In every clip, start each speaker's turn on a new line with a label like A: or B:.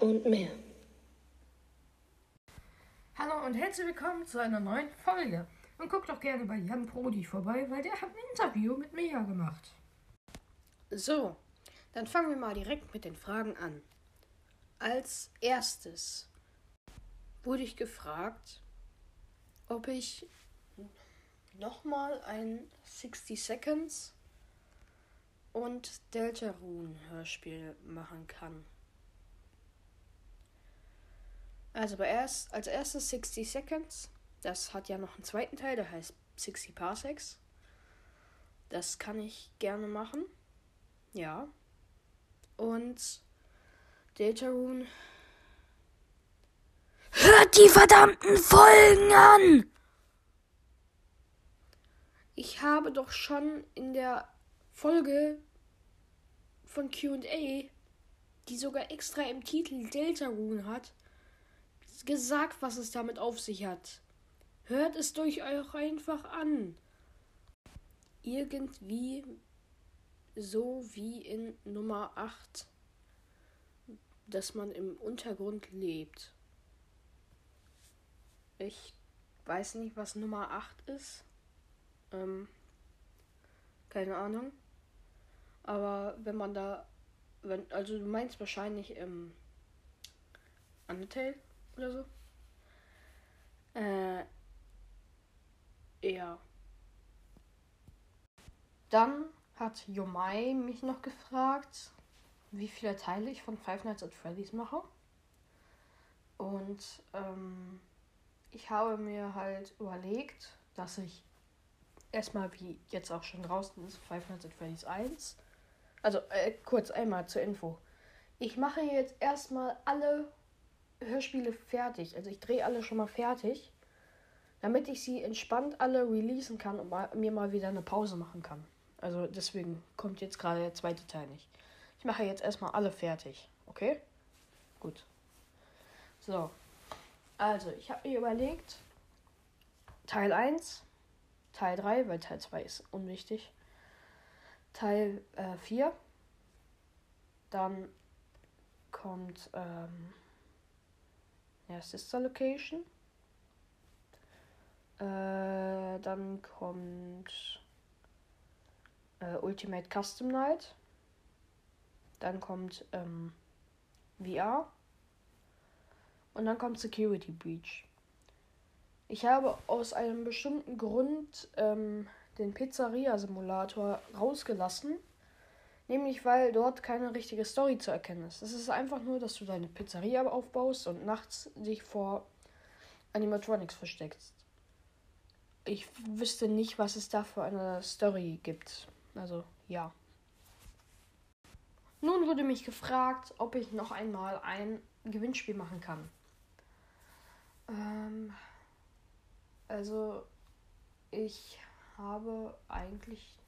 A: und mehr.
B: Hallo und herzlich willkommen zu einer neuen Folge. Und guckt doch gerne bei Jan Prodi vorbei, weil der hat ein Interview mit Mia gemacht.
C: So, dann fangen wir mal direkt mit den Fragen an. Als erstes wurde ich gefragt, ob ich nochmal ein 60 Seconds und Deltarune Hörspiel machen kann. Also bei erst, als erstes 60 Seconds. Das hat ja noch einen zweiten Teil, der heißt 60 Parsecs. Das kann ich gerne machen. Ja. Und Deltarune. Hört die verdammten Folgen an! Ich habe doch schon in der Folge von QA, die sogar extra im Titel Deltarune hat, gesagt, was es damit auf sich hat. Hört es euch einfach an. Irgendwie so wie in Nummer 8, dass man im Untergrund lebt. Ich weiß nicht, was Nummer 8 ist. Ähm, keine Ahnung. Aber wenn man da, wenn, also du meinst wahrscheinlich im Undertale oder so. Äh, ja. Dann hat Yomai mich noch gefragt, wie viele Teile ich von Five Nights at Freddy's mache. Und ähm, ich habe mir halt überlegt, dass ich erstmal, wie jetzt auch schon draußen ist, Five Nights at Freddy's 1. Also äh, kurz einmal zur Info. Ich mache jetzt erstmal alle Hörspiele fertig. Also ich drehe alle schon mal fertig, damit ich sie entspannt alle releasen kann und mal, mir mal wieder eine Pause machen kann. Also deswegen kommt jetzt gerade der zweite Teil nicht. Ich mache jetzt erstmal alle fertig. Okay? Gut. So. Also, ich habe mir überlegt, Teil 1, Teil 3, weil Teil 2 ist unwichtig. Teil äh, 4. Dann kommt ähm, ja, Sister Location. Äh, dann kommt äh, Ultimate Custom Night. Dann kommt ähm, VR. Und dann kommt Security Breach. Ich habe aus einem bestimmten Grund ähm, den Pizzeria-Simulator rausgelassen. Nämlich weil dort keine richtige Story zu erkennen ist. Es ist einfach nur, dass du deine Pizzeria aufbaust und nachts dich vor Animatronics versteckst. Ich wüsste nicht, was es da für eine Story gibt. Also, ja. Nun wurde mich gefragt, ob ich noch einmal ein Gewinnspiel machen kann. Ähm, also, ich habe eigentlich.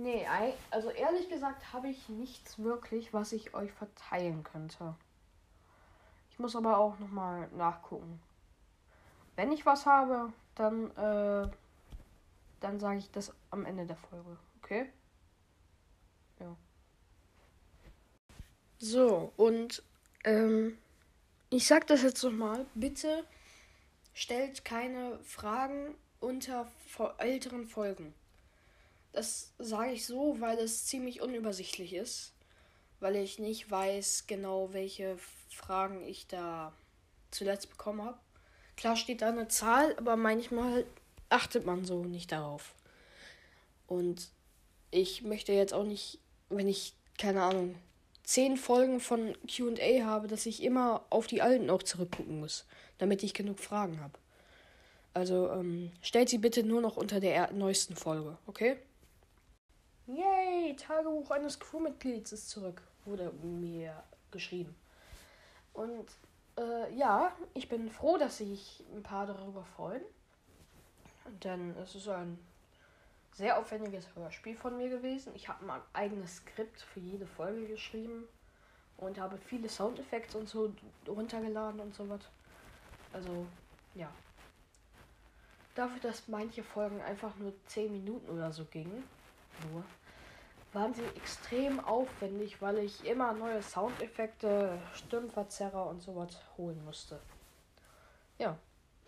C: Nee, also ehrlich gesagt habe ich nichts wirklich, was ich euch verteilen könnte. Ich muss aber auch nochmal nachgucken. Wenn ich was habe, dann, äh, dann sage ich das am Ende der Folge. Okay? Ja. So, und ähm, ich sag das jetzt nochmal. Bitte stellt keine Fragen unter älteren Folgen. Das sage ich so, weil es ziemlich unübersichtlich ist. Weil ich nicht weiß genau, welche Fragen ich da zuletzt bekommen habe. Klar steht da eine Zahl, aber manchmal achtet man so nicht darauf. Und ich möchte jetzt auch nicht, wenn ich, keine Ahnung, zehn Folgen von QA habe, dass ich immer auf die alten auch zurückgucken muss, damit ich genug Fragen habe. Also ähm, stellt sie bitte nur noch unter der neuesten Folge, okay? Yay, Tagebuch eines Crewmitglieds ist zurück, wurde mir geschrieben. Und äh, ja, ich bin froh, dass sich ein paar darüber freuen. Denn es ist ein sehr aufwendiges Hörspiel von mir gewesen. Ich habe ein eigenes Skript für jede Folge geschrieben und habe viele Soundeffekte und so runtergeladen und so was. Also, ja. Dafür, dass manche Folgen einfach nur 10 Minuten oder so gingen, nur, wahnsinnig extrem aufwendig, weil ich immer neue Soundeffekte, Stimmverzerrer und sowas holen musste. Ja,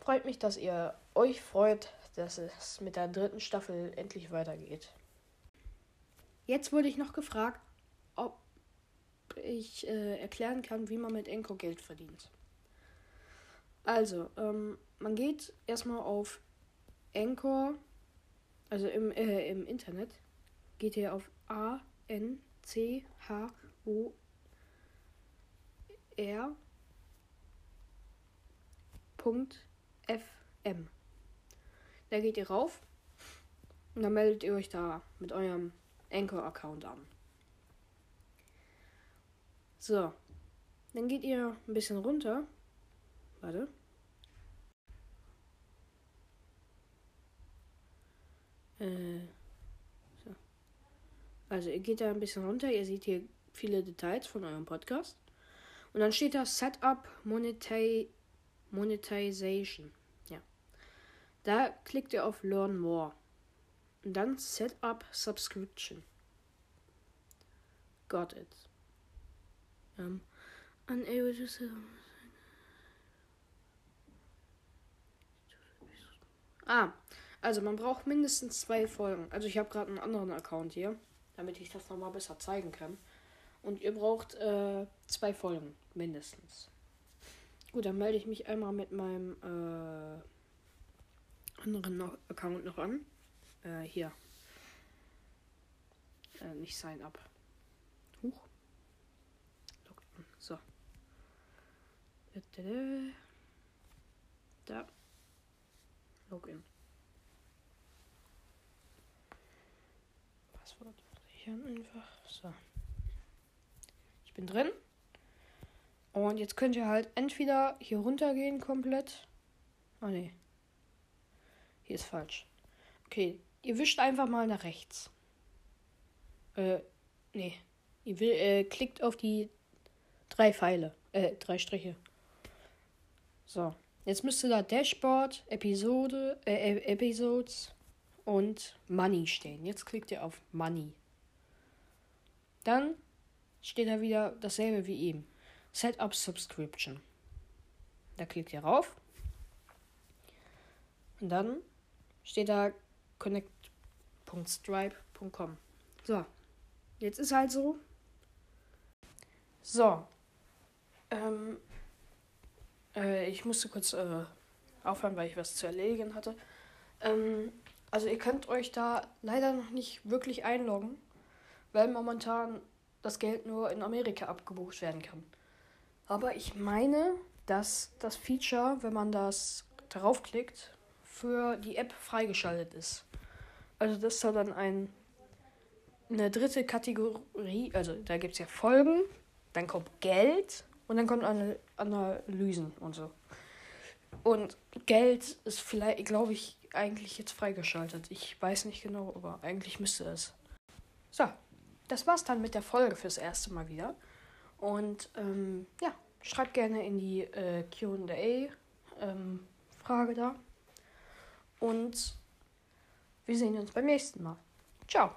C: freut mich, dass ihr euch freut, dass es mit der dritten Staffel endlich weitergeht. Jetzt wurde ich noch gefragt, ob ich äh, erklären kann, wie man mit Enko Geld verdient. Also, ähm, man geht erstmal auf Anchor, also im, äh, im Internet, geht ihr auf A N C H O R FM. Da geht ihr rauf und dann meldet ihr euch da mit eurem Anchor-Account an. So, dann geht ihr ein bisschen runter. Warte. Äh. Also ihr geht da ein bisschen runter, ihr seht hier viele Details von eurem Podcast. Und dann steht da Setup Moneti Monetization. Ja. Da klickt ihr auf Learn More. Und dann Setup Subscription. Got it. Um, unable to Ah, also man braucht mindestens zwei Folgen. Also ich habe gerade einen anderen Account hier, damit ich das nochmal besser zeigen kann. Und ihr braucht äh, zwei Folgen mindestens. Gut, dann melde ich mich einmal mit meinem äh, anderen noch Account noch an. Äh, hier. Äh, nicht Sign Up. Huch. So. Da. Login. Sichern einfach. So. Ich bin drin. Und jetzt könnt ihr halt entweder hier runtergehen komplett. Oh ne. Hier ist falsch. Okay, ihr wischt einfach mal nach rechts. Äh, nee. Ihr will, äh, klickt auf die drei Pfeile. Äh, drei Striche. So. Jetzt müsste da Dashboard, Episode, äh, Episodes und Money stehen. Jetzt klickt ihr auf Money. Dann steht da wieder dasselbe wie eben. Setup Subscription. Da klickt ihr rauf. Und dann steht da connect.stripe.com. So. Jetzt ist halt so. So. Ähm, äh, ich musste kurz äh, aufhören, weil ich was zu erledigen hatte. Ähm, also ihr könnt euch da leider noch nicht wirklich einloggen, weil momentan das Geld nur in Amerika abgebucht werden kann. Aber ich meine, dass das Feature, wenn man das darauf klickt, für die App freigeschaltet ist. Also das ist dann ein, eine dritte Kategorie. Also da gibt es ja Folgen, dann kommt Geld und dann kommt eine Analysen und so. Und Geld ist vielleicht, glaube ich, eigentlich jetzt freigeschaltet. Ich weiß nicht genau, aber eigentlich müsste es. So, das war's dann mit der Folge fürs erste Mal wieder. Und ähm, ja, schreibt gerne in die äh, QA-Frage ähm, da. Und wir sehen uns beim nächsten Mal. Ciao.